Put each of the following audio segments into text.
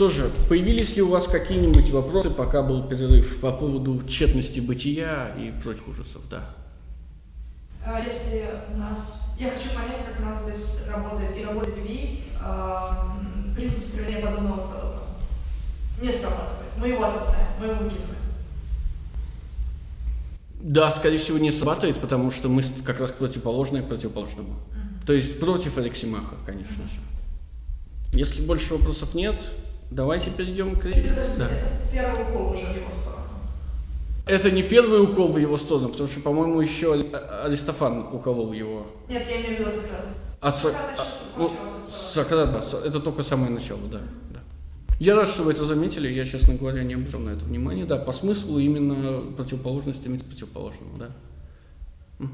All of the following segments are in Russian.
Что же, появились ли у вас какие-нибудь вопросы, пока был перерыв, по поводу тщетности бытия и прочих ужасов? Да. А если у нас... Я хочу понять, как у нас здесь работает и работает ли э, принцип строения подобного к подобному. Не срабатывает. Мы его отрицаем, мы его выкидываем. Да, скорее всего, не срабатывает, потому что мы как раз противоположные противоположному. Mm-hmm. То есть против Алексимаха, конечно же. Если больше вопросов нет, давайте перейдем к... Да. первый укол уже в его сторону. Это не первый укол в его сторону, потому что, по-моему, еще Аристофан уколол его. Нет, я имею в виду Сократ. От Сократ, а, ну, Сократ, да, это только самое начало, да. Я рад, что вы это заметили. Я, честно говоря, не обратил на это внимание. Да, по смыслу именно противоположность иметь противоположного, да.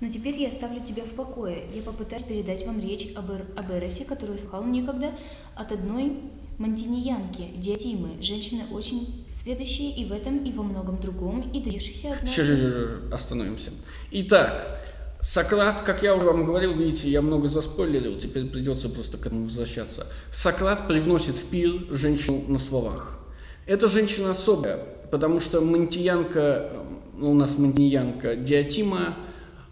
Но теперь я оставлю тебя в покое. Я попытаюсь передать вам речь об, Эр об Эросе, которую слыхал некогда от одной мантиньянки, Диатимы, женщины очень сведущие и в этом, и во многом другом, и добившейся однажды... Остановимся. Итак, Сократ, как я уже вам говорил, видите, я много заспойлерил, теперь придется просто к этому возвращаться. Сократ привносит в пир женщину на словах. Эта женщина особая, потому что мантиянка, ну, у нас мантиянка Диатима,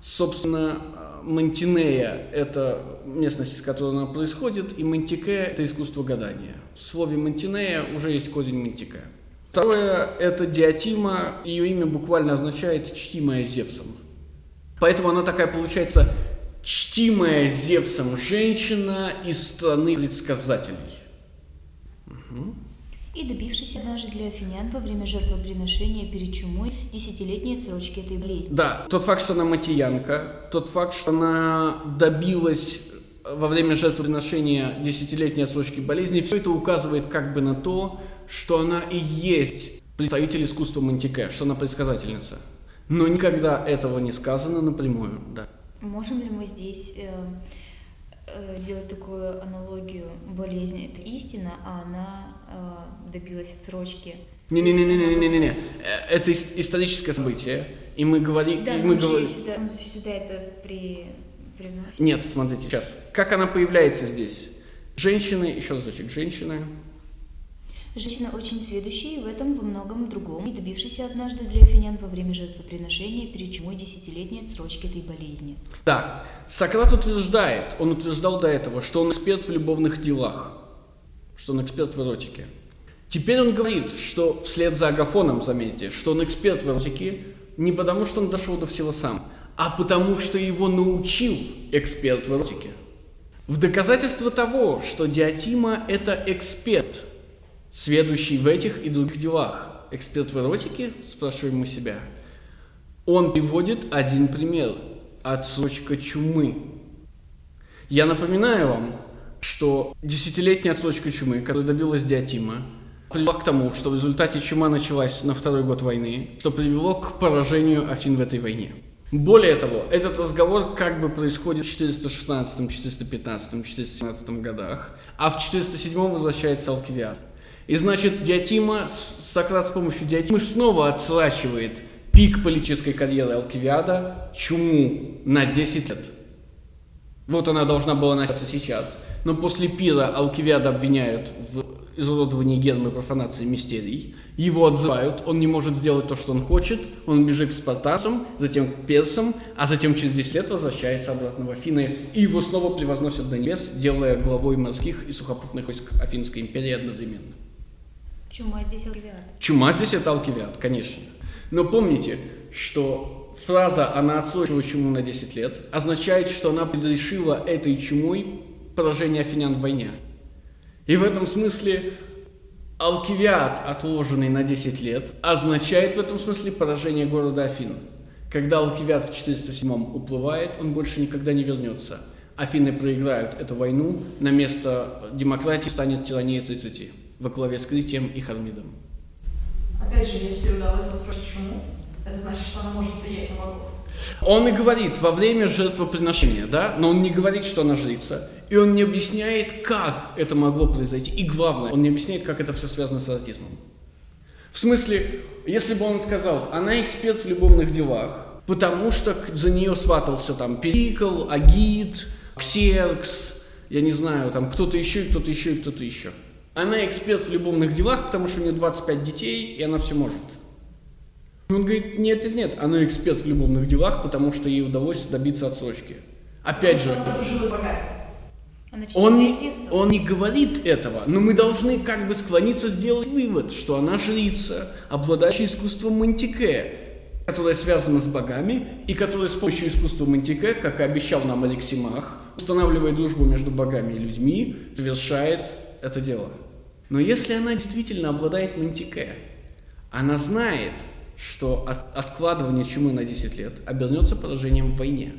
собственно, Мантинея – это местность, из которой она происходит, и Мантике – это искусство гадания. В слове Мантинея уже есть корень Мантике. Второе – это Диатима, ее имя буквально означает «чтимая Зевсом». Поэтому она такая получается чтимая Зевсом женщина из страны предсказателей. Угу. И добившись однажды для афинян во время жертвоприношения перед чумой десятилетней отсрочки этой болезни. Да, тот факт, что она матиянка, тот факт, что она добилась во время жертвоприношения десятилетней отсрочки болезни, все это указывает как бы на то, что она и есть представитель искусства Мантике, что она предсказательница. Но никогда этого не сказано напрямую, да. Можем ли мы здесь э, э, сделать такую аналогию? Болезнь – это истина, а она э, добилась отсрочки. Не-не-не-не-не-не-не. Э, это историческое событие, и мы говорим... Да, и мы говорим... сюда, он сюда это при... приносит. Нет, смотрите, сейчас. Как она появляется здесь? Женщины, еще разочек, женщины Женщина очень сведущая в этом во многом другом, и добившаяся однажды для афинян во время жертвоприношения перед чумой десятилетней отсрочки этой болезни. Да, Сократ утверждает, он утверждал до этого, что он эксперт в любовных делах, что он эксперт в эротике. Теперь он говорит, что вслед за Агафоном, заметьте, что он эксперт в эротике не потому, что он дошел до всего сам, а потому, что его научил эксперт в эротике. В доказательство того, что Диатима – это эксперт – сведущий в этих и других делах. Эксперт в эротике, спрашиваем мы себя. Он приводит один пример. Отсрочка чумы. Я напоминаю вам, что десятилетняя отсрочка чумы, которая добилась Диатима, привела к тому, что в результате чума началась на второй год войны, что привело к поражению Афин в этой войне. Более того, этот разговор как бы происходит в 416, 415, 417 годах, а в 407 возвращается Алкивиад. И значит, Диатима, Сократ с помощью Диатимы снова отсрачивает пик политической карьеры Алкивиада, чуму на 10 лет. Вот она должна была начаться сейчас. Но после пира Алкивиада обвиняют в изуродовании гермы профанации мистерий. Его отзывают, он не может сделать то, что он хочет, он бежит к спартанцам, затем к персам, а затем через 10 лет возвращается обратно в Афины, и его снова превозносят до небес, делая главой морских и сухопутных войск Афинской империи одновременно. Чума здесь Алкивиад. Чума здесь это Алкивиад, конечно. Но помните, что фраза «она отсрочила чуму на 10 лет» означает, что она предрешила этой чумой поражение афинян в войне. И в этом смысле Алкивиад, отложенный на 10 лет, означает в этом смысле поражение города Афин. Когда Алкивиад в 407 уплывает, он больше никогда не вернется. Афины проиграют эту войну, на место демократии станет тирания 30 во главе с Критием и Хармидом. Опять же, если удалось настроить чуму, это значит, что она может влиять на богов. Он и говорит во время жертвоприношения, да, но он не говорит, что она жрица, и он не объясняет, как это могло произойти, и главное, он не объясняет, как это все связано с аутизмом. В смысле, если бы он сказал, она эксперт в любовных делах, потому что за нее сватался там Перикл, Агит, Ксеркс, я не знаю, там кто-то еще, кто-то еще кто-то еще – Она эксперт в любовных делах, потому что у нее 25 детей, и она все может. Он говорит, нет, нет, нет, она эксперт в любовных делах, потому что ей удалось добиться отсрочки. Опять же, он, не- он не говорит этого, но мы должны как бы склониться сделать вывод, что она жрица, обладающая искусством мантике, которая связана с богами, и которая с помощью искусства мантике, как и обещал нам Алексимах, устанавливая дружбу между богами и людьми, совершает это дело. Но если она действительно обладает мантике, она знает, что от- откладывание чумы на 10 лет обернется поражением в войне.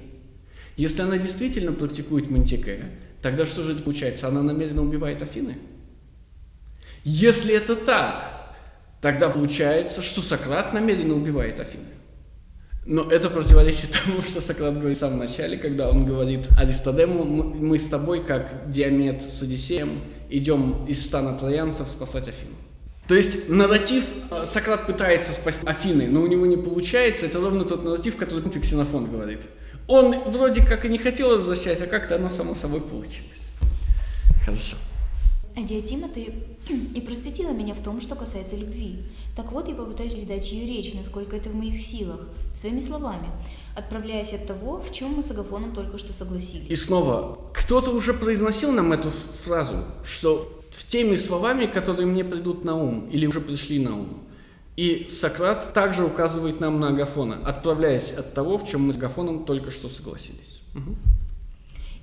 Если она действительно практикует мантике, тогда что же это получается? Она намеренно убивает Афины? Если это так, тогда получается, что Сократ намеренно убивает Афины. Но это противоречит тому, что Сократ говорит в самом начале, когда он говорит Аристодему, мы с тобой, как Диамет с Одиссеем, идем из стана троянцев спасать Афину. То есть нарратив, э, Сократ пытается спасти Афины, но у него не получается, это ровно тот нарратив, который помните, Ксенофон говорит. Он вроде как и не хотел возвращать, а как-то оно само собой получилось. Хорошо. Диатима, ты и просветила меня в том, что касается любви. Так вот, я попытаюсь передать ее речь, насколько это в моих силах, своими словами, отправляясь от того, в чем мы с Агафоном только что согласились. И снова, кто-то уже произносил нам эту фразу, что в теми словами, которые мне придут на ум, или уже пришли на ум. И Сократ также указывает нам на Агафона, отправляясь от того, в чем мы с Агафоном только что согласились. Мгм.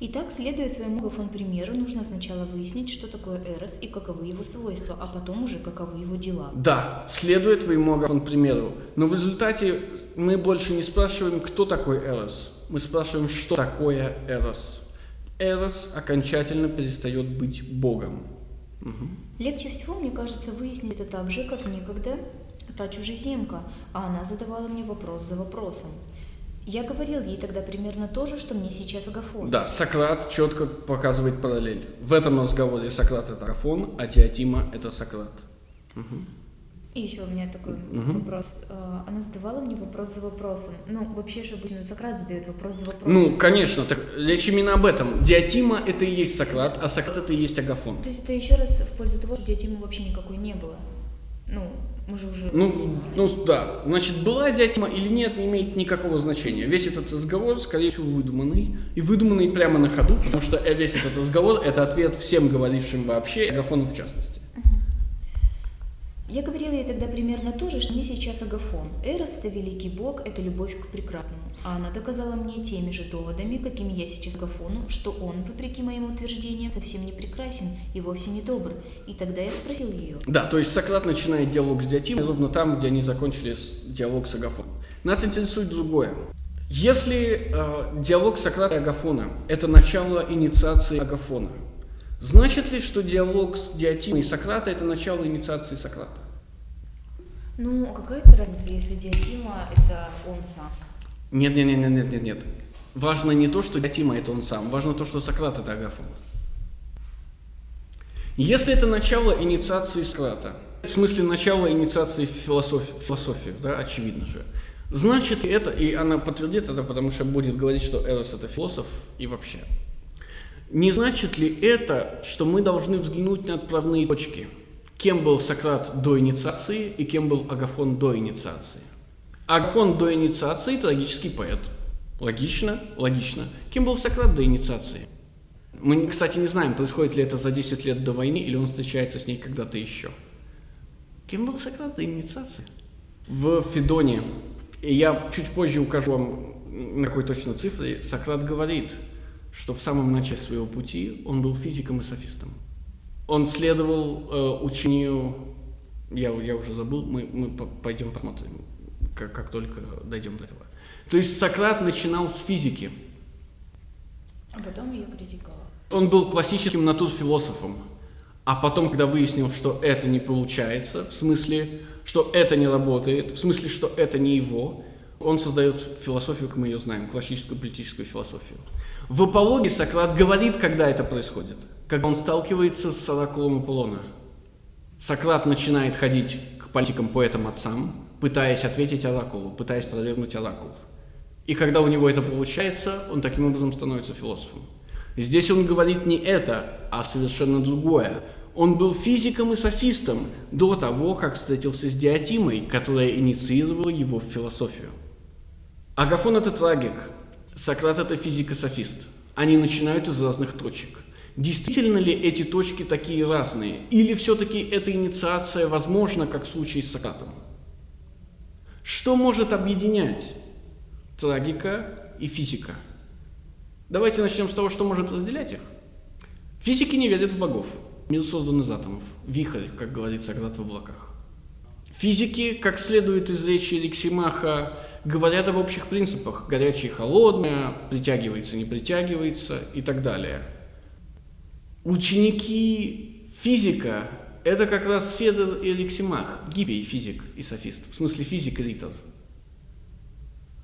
Итак, следуя твоему Агафон примеру, нужно сначала выяснить, что такое Эрос и каковы его свойства, а потом уже каковы его дела. Да, следуя твоему Агафон примеру. Но в результате мы больше не спрашиваем, кто такой Эрос. Мы спрашиваем, что такое Эрос. Эрос окончательно перестает быть Богом. Мгм. Легче всего, мне кажется, выяснить это так же, как некогда та чужеземка, а она задавала мне вопрос за вопросом. Я говорил ей тогда примерно то же, что мне сейчас Агафон. Да, Сократ четко показывает параллель. В этом разговоре Сократ это Агафон, а Диатима это Сократ. Мгм. И еще у меня такой Мгм. вопрос. А, Она задавала мне вопрос за вопросом. Ну, вообще же обычно Сократ задает вопрос за вопросом. Ну, конечно, так речь именно об этом. Диатима это и есть Сократ, а Сократ это и есть Агафон. То есть это еще раз в пользу того, что диатимы вообще никакой не было. Ну, мы же уже... Ну, ну да, значит, была диатима или нет, не имеет никакого значения. Весь этот разговор, скорее всего, выдуманный. И выдуманный прямо на ходу, потому что весь этот разговор – это ответ всем говорившим вообще, Агафону в частности. Я говорила ей тогда примерно то же, что мне сейчас Агафон. Эрос – это великий бог, это любовь к прекрасному. А она доказала мне теми же доводами, какими я сейчас Агафону, что он, вопреки моим утверждениям, совсем не прекрасен и вовсе не добр. И тогда я спросил ее. Да, то есть Сократ начинает диалог с Диатимой ровно там, где они закончили диалог с Агафоном. Нас интересует другое. Если э, диалог Сократа и Агафона – это начало инициации Агафона, значит ли, что диалог с Диатимой и Сократа – это начало инициации Сократа? Ну, а какая это разница, если диатима – это он сам? Нет, нет, нет, нет, нет, нет. Важно не то, что Диатима это он сам, важно то, что Сократ это Агафон. Если это начало инициации Сократа, в смысле начало инициации в философ- в философию, да, очевидно же, значит это, и она подтвердит это, потому что будет говорить, что Эрос это философ и вообще. Не значит ли это, что мы должны взглянуть на отправные точки? Кем был Сократ до инициации и кем был Агафон до инициации? Агафон до инициации – трагический поэт. Логично, логично. Кем был Сократ до инициации? Мы, кстати, не знаем, происходит ли это за 10 лет до войны или он встречается с ней когда-то еще. Кем был Сократ до инициации? В Федоне, и я чуть позже укажу вам, на какой точно цифре, Сократ говорит, что в самом начале своего пути он был физиком и софистом. Он следовал э, учению, я, я уже забыл, мы, мы по- пойдем посмотрим, как, как только дойдем до этого. То есть Сократ начинал с физики. А потом ее критиковал. Он был классическим натурфилософом. А потом, когда выяснил, что это не получается, в смысле, что это не работает, в смысле, что это не его, он создает философию, как мы ее знаем, классическую политическую философию. В апологе Сократ говорит, когда это происходит, когда он сталкивается с оракулом Аполлона. Сократ начинает ходить к политикам, поэтам, отцам, пытаясь ответить оракулу, пытаясь провернуть оракул. И когда у него это получается, он таким образом становится философом. Здесь он говорит не это, а совершенно другое. Он был физиком и софистом до того, как встретился с Диатимой, которая инициировала его в философию. Агафон – это трагик, Сократ – это физико-софист. Они начинают из разных точек. Действительно ли эти точки такие разные? Или все-таки эта инициация возможна, как в случае с Сократом? Что может объединять трагика и физика? Давайте начнем с того, что может разделять их. Физики не верят в богов. Мир создан из атомов. Вихрь, как говорит Сократ в облаках. Физики, как следует из речи Риксимаха, говорят об общих принципах. Горячее и холодное, притягивается, не притягивается и так далее. Ученики физика – это как раз Федор и Риксимах, Гиппий физик и софист, в смысле физик и ритор.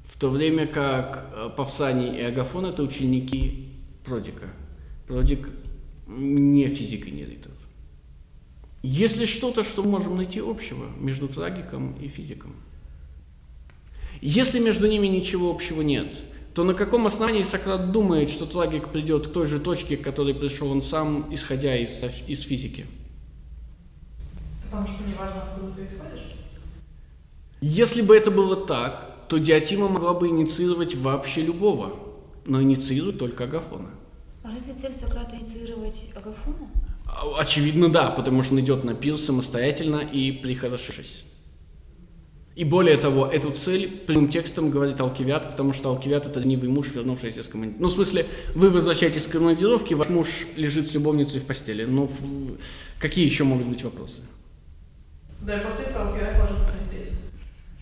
В то время как э, Павсаний и Агафон – это ученики Продика. Продик не физик и не ритор. Есть ли что-то, что можем найти общего между трагиком и физиком? Если между ними ничего общего нет, то на каком основании Сократ думает, что трагик придет к той же точке, к которой пришел он сам, исходя из, из физики? Потому что неважно, откуда ты исходишь. Если бы это было так, то Диатима могла бы инициировать вообще любого, но инициирует только Агафона. А разве цель Сократа инициировать Агафона? Очевидно, да, потому что он идет на пир самостоятельно и прихорошившись. И более того, эту цель прямым текстом говорит Алкивиад, потому что Алкивиад – это ленивый муж, вернувшийся из командировки. Ну, в смысле, вы возвращаетесь из командировки, ваш муж лежит с любовницей в постели. Но в... какие еще могут быть вопросы? Да, и после этого Алкивиад ложится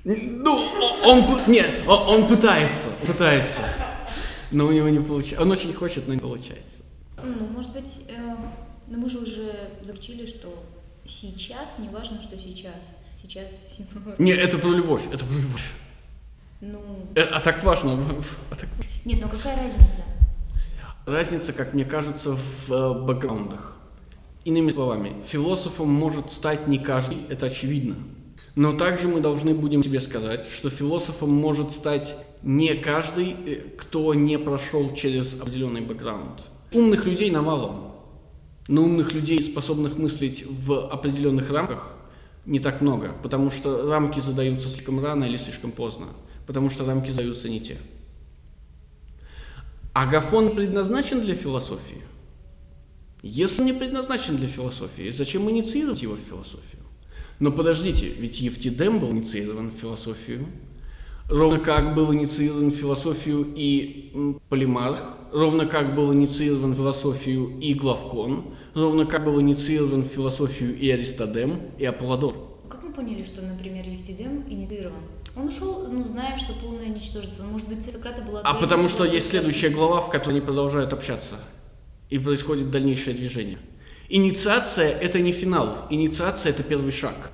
на Ну, он, нет, он пытается, пытается. Но у него не получается. Он очень хочет, но не получается. Ну, может быть, э, но мы же уже заключили, что сейчас, не важно, что сейчас. Сейчас... Нет, это про любовь, это про любовь. Ну... Э, а так важно. А так... Нет, но какая разница? Разница, как мне кажется, в э, бэкграундах. Иными словами, философом может стать не каждый, это очевидно. Но также мы должны будем себе сказать, что философом может стать не каждый, э, кто не прошел через определенный бэкграунд. Умных людей навалом. Но умных людей, способных мыслить в определенных рамках, не так много, потому что рамки задаются слишком рано или слишком поздно, потому что рамки задаются не те. Агафон предназначен для философии? Если не предназначен для философии, зачем инициировать его в философию? Но подождите, ведь Евтидем был инициирован в философию, ровно как был инициирован в философию и Полимарх, ровно как был инициирован в философию и Главкон, ровно как был инициирован в философию и Аристодем, и Аполлодор. Как мы поняли, что, например, Евтидем инициирован? Он ушел, ну, зная, что полное ничтожество. Может быть, Сократа была... А потому что есть следующая глава, в которой они продолжают общаться. И происходит дальнейшее движение. Инициация – это не финал. Инициация – это первый шаг.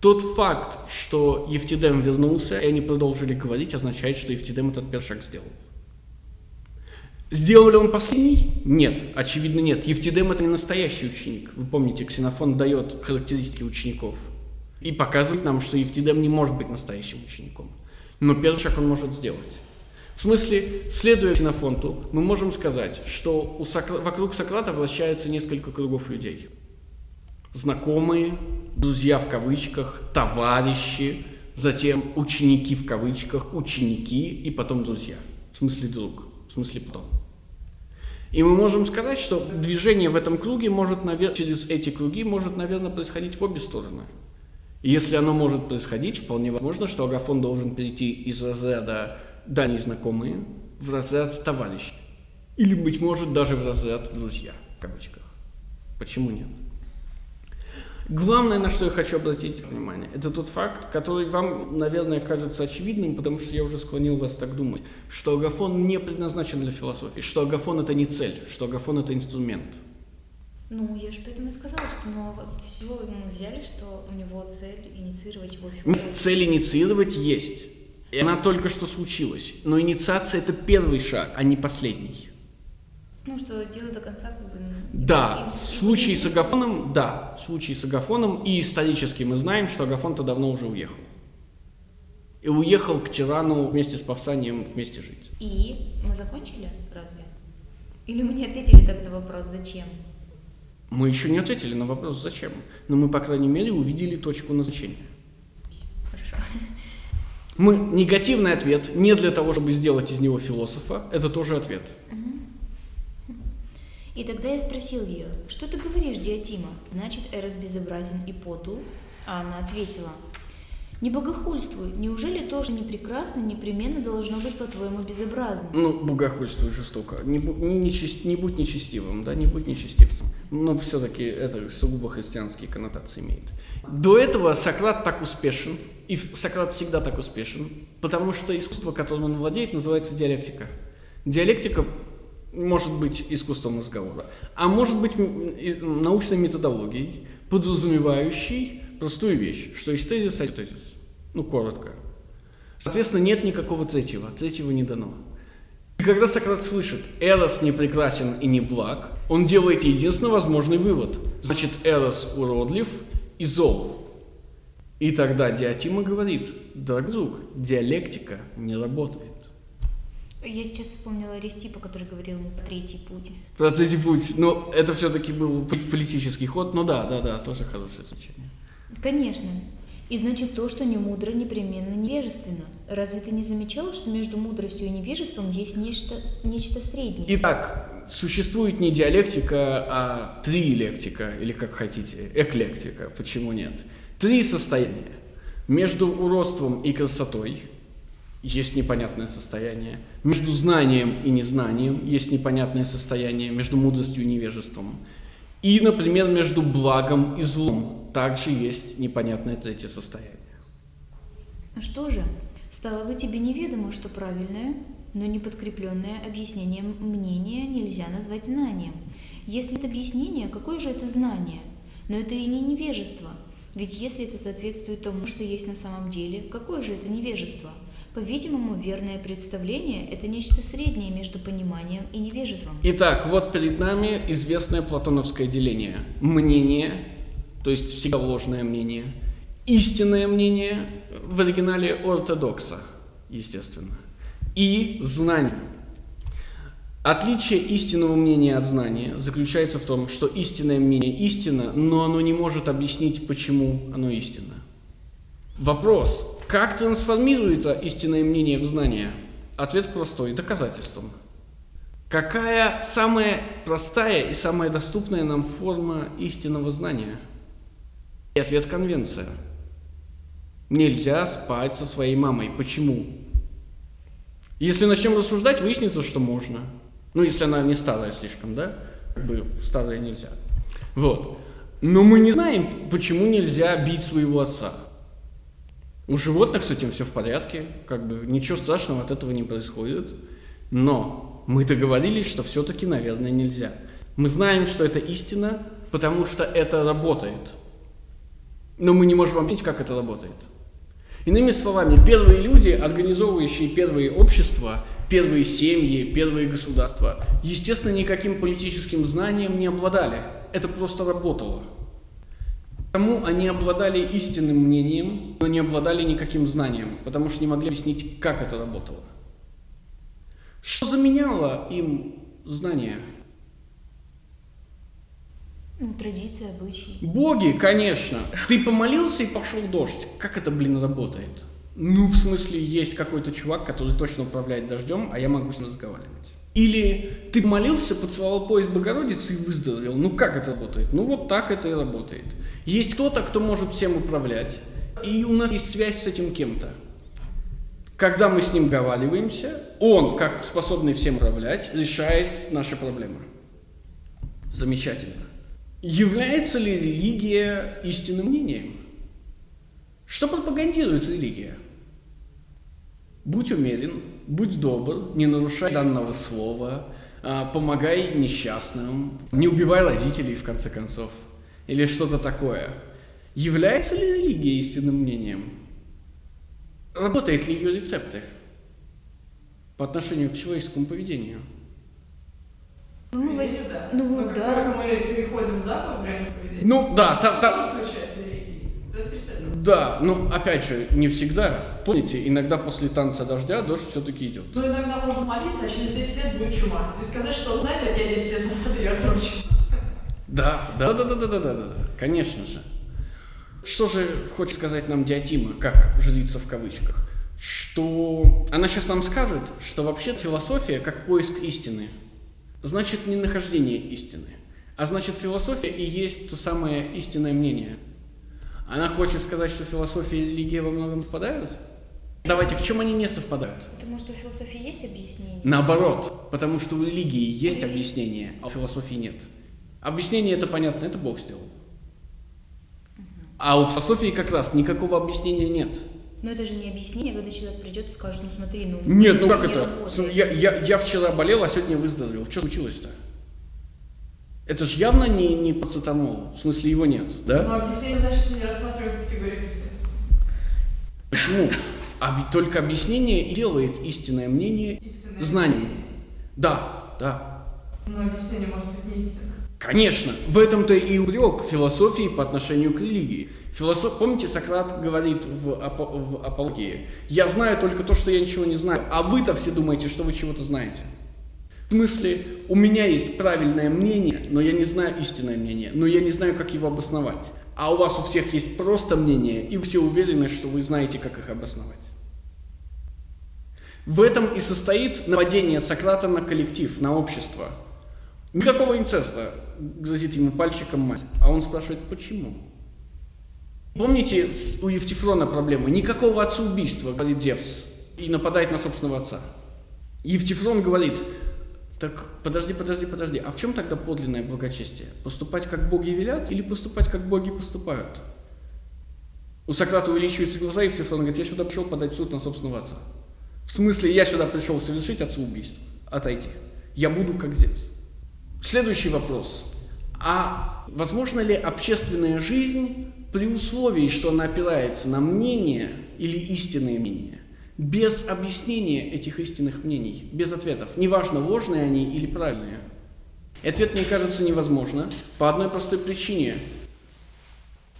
Тот факт, что Евтидем вернулся, и они продолжили говорить, означает, что Евтидем этот первый шаг сделал. Сделал ли он последний? Нет, очевидно нет. Евтидем это не настоящий ученик. Вы помните, Ксенофон дает характеристики учеников и показывает нам, что Евтидем не может быть настоящим учеником. Но первый шаг он может сделать. В смысле, следуя Ксенофонту, мы можем сказать, что у Сокра... вокруг Сократа вращается несколько кругов людей. Знакомые, друзья в кавычках, товарищи, затем ученики в кавычках, ученики и потом друзья. В смысле друг, в смысле потом. И мы можем сказать, что движение в этом круге может, навер... через эти круги может, наверное, происходить в обе стороны. И если оно может происходить, вполне возможно, что Агафон должен перейти из разряда дальние знакомые в разряд товарищей. Или, быть может, даже в разряд друзья, в кавычках. Почему нет? Главное, на что я хочу обратить внимание, это тот факт, который вам, наверное, кажется очевидным, потому что я уже склонил вас так думать, что агафон не предназначен для философии, что агафон это не цель, что агафон это инструмент. Ну, я же поэтому и сказала, что ну, вот всего мы взяли, что у него цель инициировать его философию. Цель инициировать есть. И она только что случилась. Но инициация это первый шаг, а не последний. Ну, что дело до конца как бы... Да, в случае с Агафоном, да, в случае с Агафоном и исторически мы знаем, что Агафон-то давно уже уехал. И уехал к тирану вместе с Павсанием вместе жить. И мы закончили, разве? Или мы не ответили тогда вопрос, зачем? Мы еще не ответили на вопрос «зачем?», но мы, по крайней мере, увидели точку назначения. Хорошо. Мы негативный ответ не для того, чтобы сделать из него философа, это тоже ответ. И тогда я спросил ее, что ты говоришь, Диатима? Значит, Эрос безобразен и потул? А она ответила, не богохульствуй, неужели тоже не прекрасно непременно должно быть по-твоему безобразно? Ну, богохульствуй жестоко. Не, не, нечист- не будь нечестивым, да, не будь нечестивцем. Но все-таки это сугубо христианские коннотации имеет. До этого Сократ так успешен, и Сократ всегда так успешен, потому что искусство, которым он владеет, называется диалектика. Диалектика может быть искусством разговора, а может быть научной методологией, подразумевающей простую вещь, что есть тезис, а тезис. Ну, коротко. Соответственно, нет никакого третьего, третьего не дано. И когда Сократ слышит «Эрос не прекрасен и не благ», он делает единственно возможный вывод. Значит, Эрос уродлив и зол. И тогда Диатима говорит, дорогой друг, диалектика не работает. Я сейчас вспомнила Аристипа, который говорил про третий путь. Про третий путь, но это все-таки был пол- политический ход, но да, да, да, тоже хорошее значение. Конечно. И значит, то, что не мудро, непременно невежественно. Разве ты не замечал, что между мудростью и невежеством есть нечто, нечто среднее? Итак, существует не диалектика, а триэлектика, или как хотите, эклектика, почему нет? Три состояния. Между уродством и красотой есть непонятное состояние. Между знанием и незнанием есть непонятное состояние. Между мудростью и невежеством. И, например, между благом и злом также есть непонятное третье состояние. Ну Что же, стало бы тебе неведомо, что правильное, но не подкрепленное объяснением мнение нельзя назвать знанием. Если это объяснение, какое же это знание? Но это и не невежество. Ведь если это соответствует тому, что есть на самом деле, какое же это невежество? По-видимому, верное представление – это нечто среднее между пониманием и невежеством. Итак, вот перед нами известное платоновское деление. Мнение, то есть всегда ложное мнение, истинное мнение, в оригинале ортодокса, естественно, и знание. Отличие истинного мнения от знания заключается в том, что истинное мнение истина, но оно не может объяснить, почему оно истинно. Вопрос, как трансформируется истинное мнение в знание? Ответ простой – доказательством. Какая самая простая и самая доступная нам форма истинного знания? И ответ – конвенция. Нельзя спать со своей мамой. Почему? Если начнем рассуждать, выяснится, что можно. Ну, если она не старая слишком, да? Как бы старая нельзя. Вот. Но мы не знаем, почему нельзя бить своего отца. У животных с этим все в порядке, как бы ничего страшного от этого не происходит. Но мы договорились, что все-таки, наверное, нельзя. Мы знаем, что это истина, потому что это работает. Но мы не можем объяснить, как это работает. Иными словами, первые люди, организовывающие первые общества, первые семьи, первые государства, естественно, никаким политическим знанием не обладали. Это просто работало. Потому они обладали истинным мнением, но не обладали никаким знанием, потому что не могли объяснить, как это работало. Что заменяло им знания? Ну, традиции, обычаи. Боги, конечно. Ты помолился и пошел дождь. Как это, блин, работает? Ну, в смысле, есть какой-то чувак, который точно управляет дождем, а я могу с ним разговаривать. Или ты молился, поцеловал пояс Богородицы и выздоровел. Ну, как это работает? Ну, вот так это и работает. Есть кто-то, кто может всем управлять, и у нас есть связь с этим кем-то. Когда мы с ним договариваемся, он, как способный всем управлять, решает наши проблемы. Замечательно. Является ли религия истинным мнением? Что пропагандирует религия? Будь умерен, будь добр, не нарушай данного слова, а, помогай несчастным, не убивай родителей, в конце концов, или что-то такое. Является ли религия истинным мнением? Работают ли ее рецепты по отношению к человеческому поведению? Ну, идее, да. ну, как да. мы переходим за поведение, Ну да, там, там, тоже включается религия. То есть представь, да, но опять же, не всегда. Помните, иногда после танца дождя дождь все-таки идет. Ну, иногда можно молиться, а через 10 лет будет чума. И сказать, что, знаете, я 10 лет назад ее озвучила. Да, да, да, да, да, да, да, да, конечно же. Что же хочет сказать нам Диатима, как жрица в кавычках? Что она сейчас нам скажет, что вообще философия как поиск истины, значит не нахождение истины, а значит философия и есть то самое истинное мнение. Она хочет сказать, что философия и религия во многом совпадают? Давайте, в чем они не совпадают? Потому что у философии есть объяснение. Наоборот, потому что у религии есть объяснение, а у философии нет. Объяснение это понятно, это Бог сделал. А у философии как раз никакого объяснения нет. Но это же не объяснение, когда человек придет и скажет, ну смотри, ну... Нет, ну это как не это? работает. Я, я, я вчера болел, а сегодня выздоровел. Что случилось-то? Это же явно не, не пацетанол. В смысле, его нет, да? Но объяснение, значит, не рассматривают в категориях истинности. Почему? Об- только объяснение делает истинное мнение Истинное знанием. объяснение. Да, да. Но объяснение может быть не истинным. Конечно, в этом-то и упрек философии по отношению к религии. Философ... Помните, Сократ говорит в, в апологии, «Я знаю только то, что я ничего не знаю, а вы-то все думаете, что вы чего-то знаете». Смысле, у меня есть правильное мнение, но я не знаю истинное мнение, но я не знаю, как его обосновать. А у вас у всех есть просто мнение, и все уверены, что вы знаете, как их обосновать. В этом и состоит нападение Сократа на коллектив, на общество. Никакого инцеста, грозит ему пальчиком мать. А он спрашивает, почему? Помните, у Евтифрона проблема? Никакого отцеубийства, говорит Зевс, и нападает на собственного отца. Евтифрон говорит, так подожди, подожди, подожди, а в чем тогда подлинное благочестие? Поступать, как боги велят, или поступать, как боги поступают? У Сократа увеличиваются глаза, и Евтифрон говорит, я сюда пришел подать суд на собственного отца. В смысле, я сюда пришел совершить отцеубийство, отойти. Я буду как Зевс. Следующий вопрос. А возможно ли общественная жизнь при условии, что она опирается на мнение или истинные мнения, без объяснения этих истинных мнений, без ответов, неважно, ложные они или правильные? И ответ, мне кажется, невозможно по одной простой причине.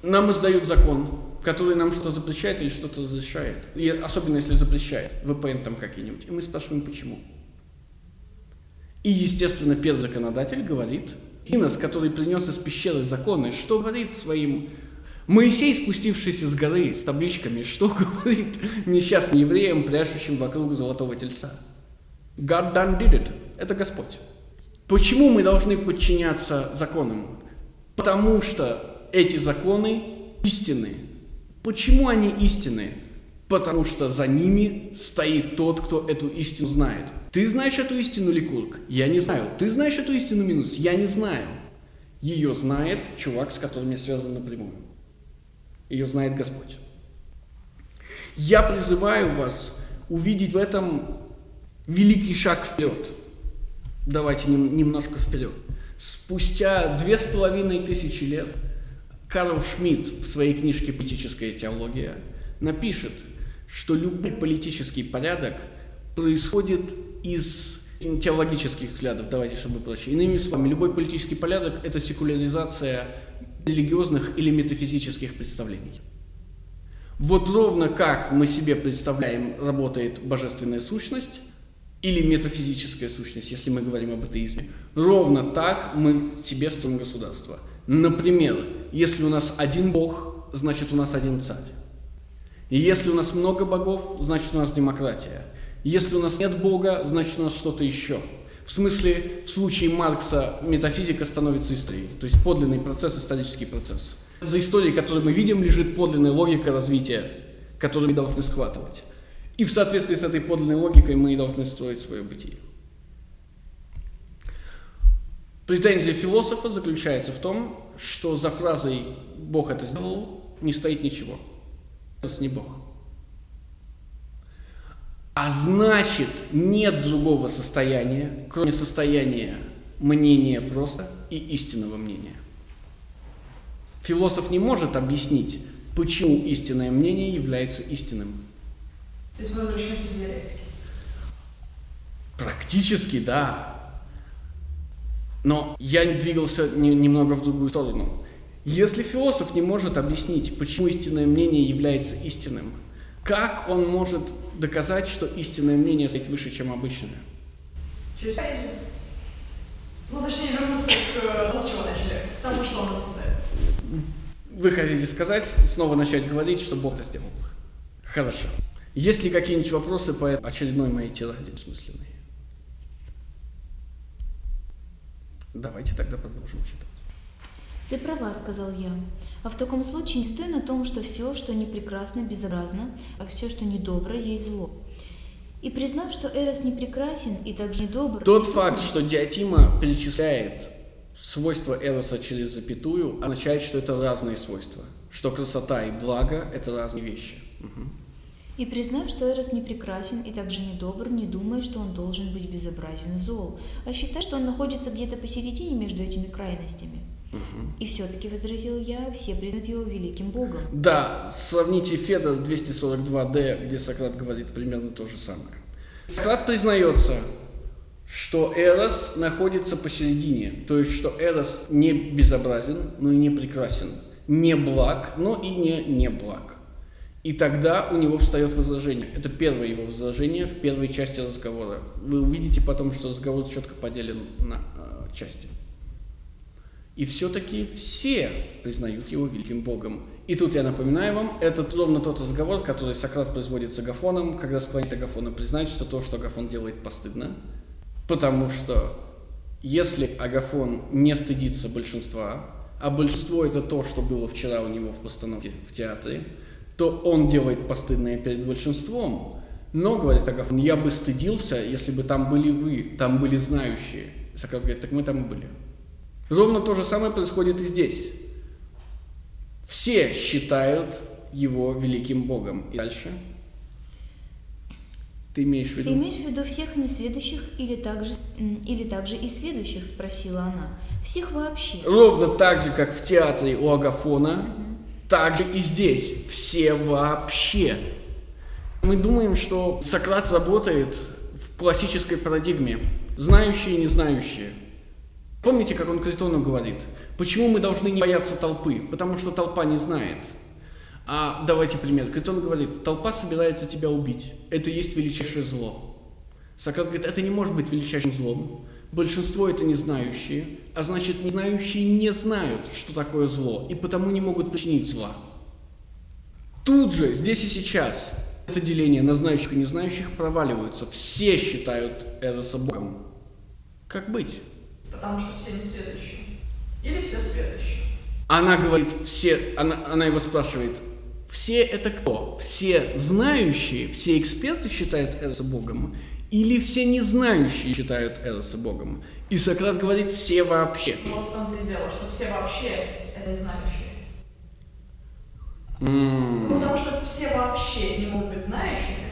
Нам издают закон, который нам что-то запрещает или что-то разрешает. И особенно если запрещает, VPN там какие-нибудь. И мы спрашиваем, почему. И, естественно, первый законодатель говорит, Инос, который принес из пещеры законы, что говорит своим Моисей, спустившийся с горы с табличками, что говорит несчастным евреям, пляшущим вокруг золотого тельца? God done did it. Это Господь. Почему мы должны подчиняться законам? Потому что эти законы истинны. Почему они истинны? Потому что за ними стоит тот, кто эту истину знает. Ты знаешь эту истину, Ликург? Я не знаю. Ты знаешь эту истину, Минус? Я не знаю. Ее знает чувак, с которым я связан напрямую. Ее знает Господь. Я призываю вас увидеть в этом великий шаг вперед. Давайте нем- немножко вперед. Спустя две с половиной тысячи лет Карл Шмидт в своей книжке «Политическая теология» напишет, что любой политический порядок происходит из теологических взглядов, давайте, чтобы проще. Иными словами, любой политический порядок – это секуляризация религиозных или метафизических представлений. Вот ровно как мы себе представляем, работает божественная сущность или метафизическая сущность, если мы говорим об атеизме, ровно так мы себе строим государство. Например, если у нас один бог, значит у нас один царь. И если у нас много богов, значит у нас демократия. Если у нас нет бога, значит у нас что-то еще. В смысле, в случае Маркса метафизика становится историей, то есть подлинный процесс, исторический процесс. За историей, которую мы видим, лежит подлинная логика развития, которую мы должны схватывать. И в соответствии с этой подлинной логикой мы и должны строить свое бытие. Претензия философа заключается в том, что за фразой «Бог это сделал» не стоит ничего. Это не Бог. А значит, нет другого состояния, кроме состояния мнения просто и истинного мнения. Философ не может объяснить, почему истинное мнение является истинным. То есть мы возвращаемся к диалектике. Практически, да. Но я двигался не- немного в другую сторону. Если философ не может объяснить, почему истинное мнение является истинным, как он может доказать, что истинное мнение стоит выше, чем обычное? Через поэзию. Ну, точнее, вернуться к э, тому, с чего начали, к тому, что он отрицает. Вы хотите сказать, снова начать говорить, что Бог это сделал? Хорошо. Есть ли какие-нибудь вопросы по очередной моей тираде бессмысленной? Давайте тогда продолжим читать. Ты права, сказал я. А в таком случае не стой на том, что все, что не прекрасно, безобразно, а все, что недобро, есть зло. И признав, что Эрос не прекрасен и также недобр... Тот факт, что Диатима перечисляет свойства Эроса через запятую, означает, что это разные свойства. Что красота и благо – это разные вещи. Угу. И признав, что Эрос не прекрасен и также недобр, не думай, что он должен быть безобразен и зол, а считай, что он находится где-то посередине между этими крайностями. Угу. И все-таки, возразил я, все признают его великим Богом. Да, сравните Федор 242D, где Сократ говорит примерно то же самое. Сократ признается, что Эрос находится посередине, то есть что Эрос не безобразен, но и не прекрасен, не благ, но и не не благ. И тогда у него встает возражение. Это первое его возражение в первой части разговора. Вы увидите потом, что разговор четко поделен на э, части. И все-таки все признают его великим Богом. И тут я напоминаю вам, это ровно тот разговор, который Сократ производит с Агафоном, когда склонит Агафона признать, что то, что Агафон делает, постыдно. Потому что если Агафон не стыдится большинства, а большинство это то, что было вчера у него в постановке в театре, то он делает постыдное перед большинством. Но, говорит Агафон, я бы стыдился, если бы там были вы, там были знающие. Сократ говорит, так мы там и были. Ровно то же самое происходит и здесь. Все считают его великим Богом. И дальше? Ты имеешь в виду? Ты имеешь в виду всех несведущих или также, или также и сведущих, спросила она. Всех вообще. Ровно так же, как в театре у Агафона, угу. так же и здесь. Все вообще. Мы думаем, что Сократ работает в классической парадигме. Знающие и не знающие. Помните, как он Критону говорит? Почему мы должны не бояться толпы? Потому что толпа не знает. А давайте пример. Критон говорит, толпа собирается тебя убить. Это есть величайшее зло. Сократ говорит, это не может быть величайшим злом. Большинство это не знающие, а значит, не знающие не знают, что такое зло, и потому не могут причинить зла. Тут же, здесь и сейчас, это деление на знающих и не знающих проваливаются. Все считают Эроса Богом. Как быть? Потому что все не следующие. Или все следующие. Она говорит, все, она, она его спрашивает, все это кто? Все знающие, все эксперты считают Эроса Богом? Или все не знающие считают Эроса Богом? И Сократ говорит, все вообще. Вот в том-то и дело, что все вообще это знающие. Mm. Ну, потому что все вообще не могут быть знающими,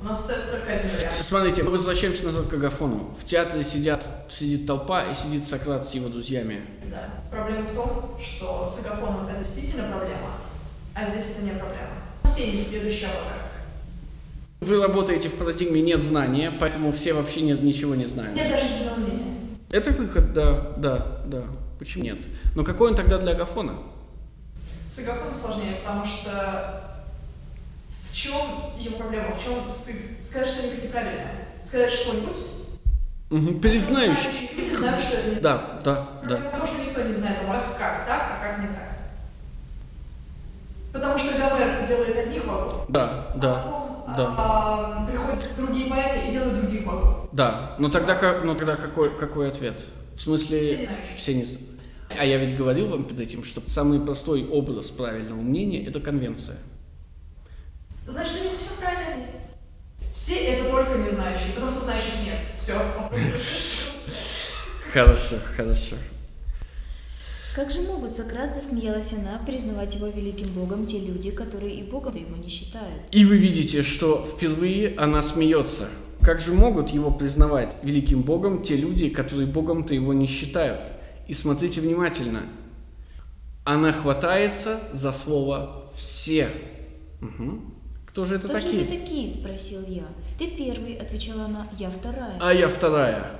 у нас остается только один вариант. Смотрите, мы возвращаемся назад к Агафону. В театре сидят, сидит толпа и сидит Сократ с его друзьями. Да. Проблема в том, что с Агафоном это действительно проблема, а здесь это не проблема. Все не следующие Вы работаете в парадигме нет знания, поэтому все вообще нет, ничего не знают. Нет даже знания. Это выход, да, да, да. Почему нет? Но какой он тогда для Агафона? С Агафоном сложнее, потому что чем его проблема, в чем стыд? Сказать что-нибудь неправильное, сказать что-нибудь. Угу, перед знающим. Люди знают, что это не Да, да, да. Потому что никто не знает, а как так, а как не так. Потому что Гомер делает одних богов, да, да, а потом да. А, приходят другие поэты и делают других богов. Да, но тогда, как, но тогда какой, какой ответ? В смысле... Все не Все не А я ведь говорил вам перед этим, что самый простой образ правильного мнения – это конвенция. Значит, у них все правильно. Все это только не знающие, потому что знающих нет. Все. Хорошо, хорошо. Как же могут, Сократ, засмеялась она, признавать его великим богом те люди, которые и богом его не считают? И вы видите, что впервые она смеется. Как же могут его признавать великим богом те люди, которые богом-то его не считают? И смотрите внимательно. Она хватается за слово «все». Угу. Кто же это Кто такие? Кто же это такие, спросил я. Ты первый, отвечала она, я вторая. А я вторая.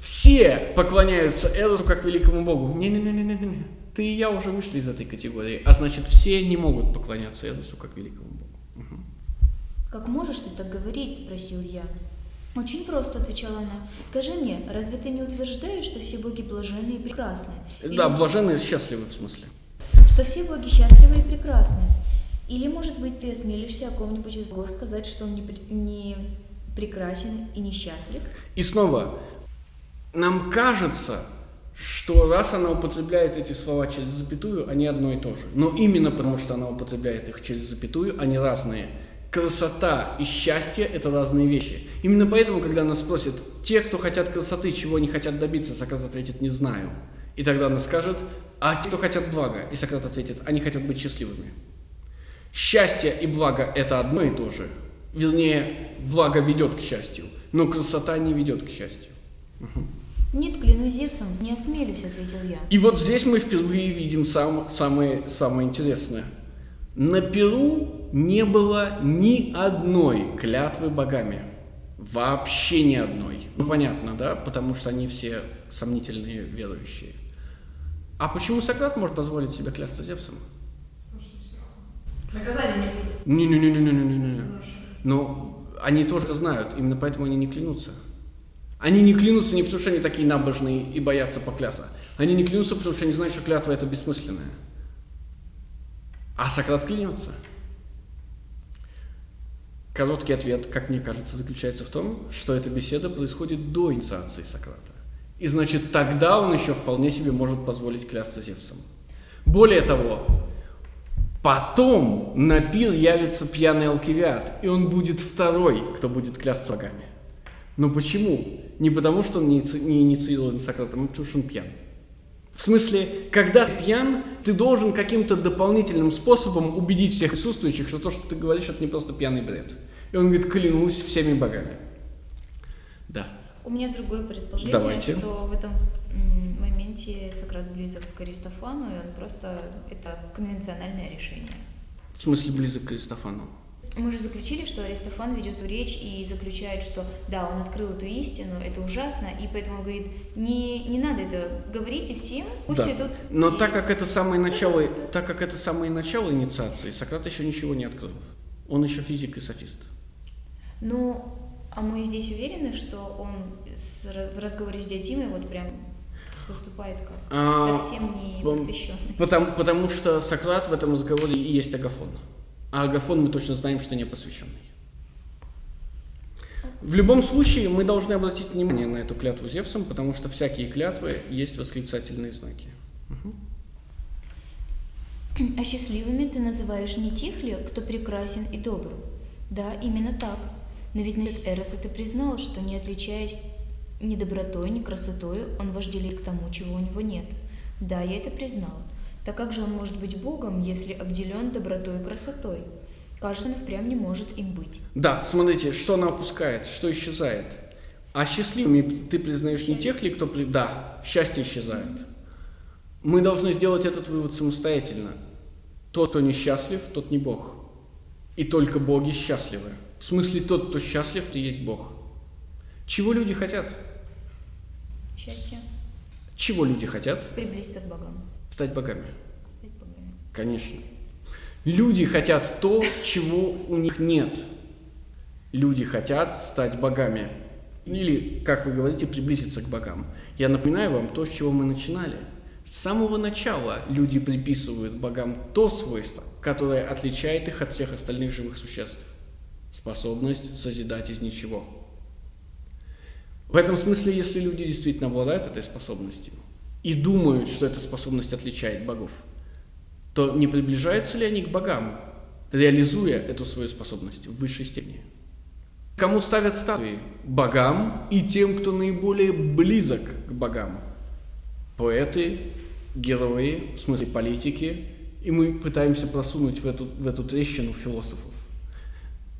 Все поклоняются Эросу как великому богу. Не-не-не-не-не. Ты и я уже вышли из этой категории. А значит, все не могут поклоняться Эросу как великому богу. Угу. Как можешь ты так говорить, спросил я. Очень просто, отвечала она. Скажи мне, разве ты не утверждаешь, что все боги блаженны и прекрасны? Да, Или- блаженные счастливы в смысле. Что все боги счастливы и прекрасны? Или, может быть, ты осмелишься о ком-нибудь из богов сказать, что он не, не прекрасен и несчастлив? И снова, нам кажется, что раз она употребляет эти слова через запятую, они одно и то же. Но именно потому, что она употребляет их через запятую, они разные. Красота и счастье – это разные вещи. Именно поэтому, когда она спросит, те, кто хотят красоты, чего они хотят добиться, Сократ ответит, не знаю. И тогда она скажет, а те, кто хотят блага, и Сократ ответит, они хотят быть счастливыми. Счастье и благо – это одно и то же. Вернее, благо ведет к счастью, но красота не ведет к счастью. Нет, клянусь Зевсом, не осмелюсь, ответил я. И вот здесь мы впервые видим сам, самое, самое интересное. На Перу не было ни одной клятвы богами. Вообще ни одной. Ну, понятно, да? Потому что они все сомнительные верующие. А почему Сократ может позволить себе клясться Зевсом? Наказания не будет. Не-не-не-не-не-не-не. Но они тоже это знают, именно поэтому они не клянутся. Они не клянутся не потому, что они такие набожные и боятся покляса. Они не клянутся, потому что они знают, что клятва это бессмысленная. А Сократ клянется. Короткий ответ, как мне кажется, заключается в том, что эта беседа происходит до инициации Сократа. И значит, тогда он еще вполне себе может позволить клясться Зевсом. Более того, потом на пир явится пьяный Алкивиад, и он будет второй, кто будет клясться богами. Но почему? Не потому, что он не инициирован Сократом, а потому, что он пьян. В смысле, когда ты пьян, ты должен каким-то дополнительным способом убедить всех присутствующих, что то, что ты говоришь, это не просто пьяный бред. И он говорит, клянусь всеми богами. Да. У меня другое предположение, Давайте. что в этом м, моменте Сократ близок к Аристофану, и он просто это конвенциональное решение. В смысле, близок к Аристофану. Мы же заключили, что Аристофан ведет свою речь и заключает, что да, он открыл эту истину, это ужасно, и поэтому он говорит, не, не надо это, говорите всем, пусть Да. идут. Но и- так как это самое начало, так как это самое начало инициации, Сократ еще ничего не открыл. Он еще физик и софист. Ну, а мы здесь уверены, что он с- в разговоре с Диатимой вот прям выступает как А, совсем не посвященный. Потому, потому что Сократ в этом разговоре и есть Агафон. А Агафон мы точно знаем, что не посвященный. В любом случае, мы должны обратить внимание на эту клятву Зевсом, потому что всякие клятвы есть восклицательные знаки. А счастливыми ты называешь не тех ли, кто прекрасен и добр? Да, именно так. Но ведь насчет Эроса ты признал, что не отличаясь ни добротой, ни красотой, он вожделеет к тому, чего у него нет. Да, я это признал. Так как же он может быть Богом, если обделен добротой и красотой? И впрямь не может им быть. Да, смотрите, что она опускает, что исчезает. А счастливыми ты признаешь не тех ли, кто... при- Да, счастье исчезает. Мы должны сделать этот вывод самостоятельно. Тот, кто несчастлив, тот не Бог. И только боги счастливы. В смысле, тот, кто счастлив, ты есть Бог. Чего люди хотят? Счастье. Чего люди хотят? Приблизиться к богам. Стать богами. Стать богами. Конечно. Люди хотят то, чего у них нет. Люди хотят стать богами. Или, как вы говорите, приблизиться к богам. Я напоминаю вам то, с чего мы начинали. С самого начала люди приписывают богам то свойство, которое отличает их от всех остальных живых существ. Способность созидать из ничего. В этом смысле, если люди действительно обладают этой способностью и думают, что эта способность отличает богов, то не приближаются ли они к богам, реализуя эту свою способность в высшей степени? Кому ставят статуи? Богам и тем, кто наиболее близок к богам. Поэты, герои, в смысле политики, и мы пытаемся просунуть в эту, в эту трещину философов.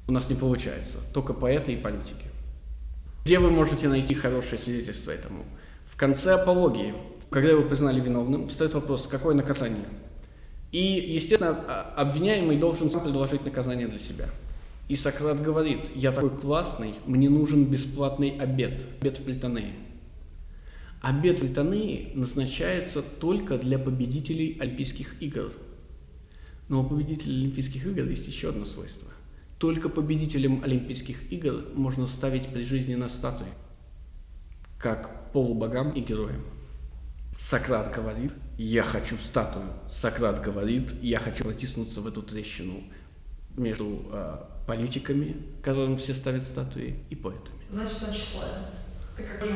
У нас не получается, только поэты и политики. Где вы можете найти хорошее свидетельство этому? В конце апологии, когда его признали виновным, встает вопрос, какое наказание? И, естественно, обвиняемый должен сам предложить наказание для себя. И Сократ говорит, я такой классный, мне нужен бесплатный обед, обед в Плитонее. Обед в Плитонее назначается только для победителей Олимпийских игр. Но у победителей Олимпийских игр есть еще одно свойство. Только победителям Олимпийских игр можно ставить прижизненно статуи, как полубогам и героям. Сократ говорит, я хочу статую. Сократ говорит, я хочу протиснуться в эту трещину между э, политиками, которым все ставят статуи, и поэтами. Значит, он тщеславен. Ты как же.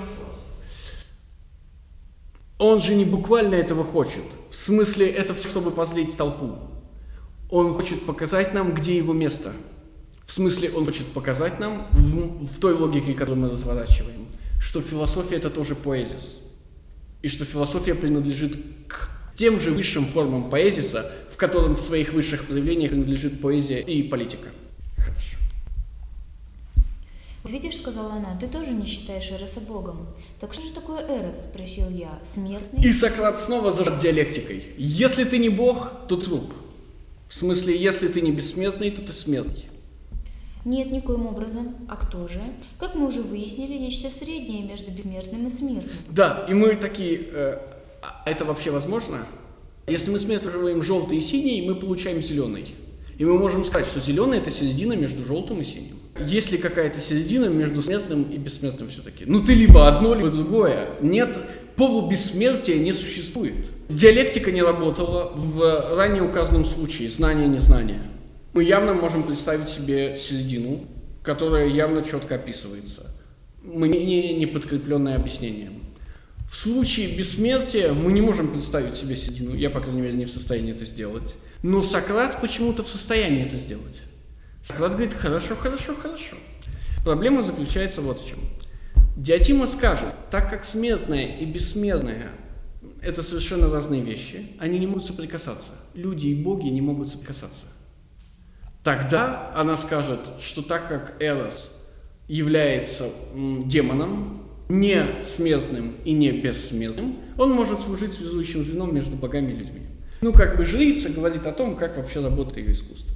Он же не буквально этого хочет. В смысле, это чтобы позлить толпу. Он хочет показать нам, где его место. В смысле, он хочет показать нам, в, в той логике, которую мы разворачиваем, что философия – это тоже поэзия. И что философия принадлежит к тем же высшим формам поэзиса, в котором в своих высших проявлениях принадлежит поэзия и политика. Хорошо. «Видишь, — сказала она, — ты тоже не считаешь Эроса Богом. Так что же такое Эрос? — спросил я. Смертный? И Сократ снова зажат диалектикой. Если ты не Бог, то труп. В смысле, если ты не бессмертный, то ты смертный. Нет, никоим образом. А кто же? Как мы уже выяснили, нечто среднее между бессмертным и смертным. Да, и мы такие, э, а это вообще возможно? Если мы смешиваем желтый и синий, мы получаем зеленый. И мы можем сказать, что зеленый это середина между желтым и синим. Есть ли какая-то середина между смертным и бессмертным все-таки? Ну ты либо одно, либо другое. Нет, полубессмертия не существует. Диалектика не работала в ранее указанном случае, знание-незнание. Мы явно можем представить себе середину, которая явно четко описывается. Мнение, не подкрепленное объяснением. В случае бессмертия мы не можем представить себе середину, я, по крайней мере, не в состоянии это сделать. Но Сократ почему-то в состоянии это сделать. Сократ говорит, хорошо, хорошо, хорошо. Проблема заключается вот в чем. Диатима скажет, так как смертное и бессмертное – это совершенно разные вещи, они не могут соприкасаться. Люди и боги не могут соприкасаться. Тогда она скажет, что так как Эрос является демоном, не смертным и не бессмертным, он может служить связующим звеном между богами и людьми. Ну, как бы жрица говорит о том, как вообще работает ее искусство.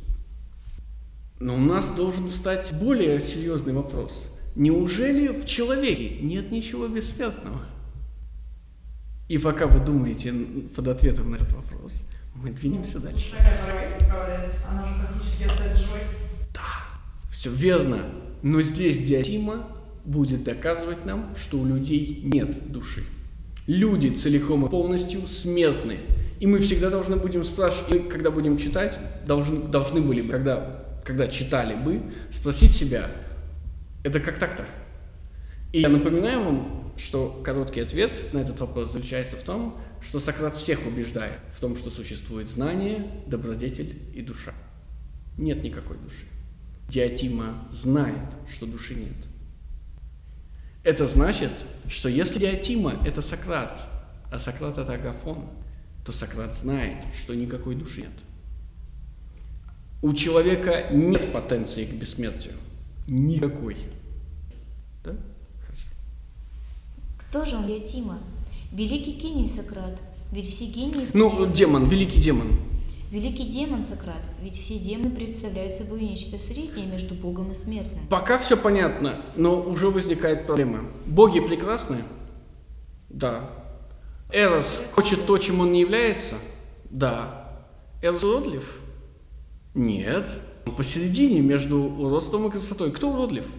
Но у нас должен встать более серьезный вопрос. Неужели в человеке нет ничего бессмертного? И пока вы думаете под ответом на этот вопрос, мы двинемся дальше. Она же практически остается живой. Да, все верно. Но здесь диатима будет доказывать нам, что у людей нет души. Люди целиком и полностью смертны. И мы всегда должны будем спрашивать, и когда будем читать, должны, должны были бы, когда, когда читали бы, спросить себя, это как так-то? И я напоминаю вам, что короткий ответ на этот вопрос заключается в том, что Сократ всех убеждает в том, что существует знание, добродетель и душа. Нет никакой души. Диатима знает, что души нет. Это значит, что если Диатима – это Сократ, а Сократ – это Агафон, то Сократ знает, что никакой души нет. У человека нет потенции к бессмертию. Никакой. Да? Хорошо. Кто же он, Диатима? Великий гений Сократ. Ведь все гении... Ну, демон, великий демон. Великий демон Сократ, ведь все демоны представляют собой нечто среднее между Богом и смертным. Пока все понятно, но уже возникает проблема. Боги прекрасны? Да. Эрос хочет то, чем он не является? Да. Эрос уродлив? Нет. Он посередине между уродством и красотой. Кто уродлив?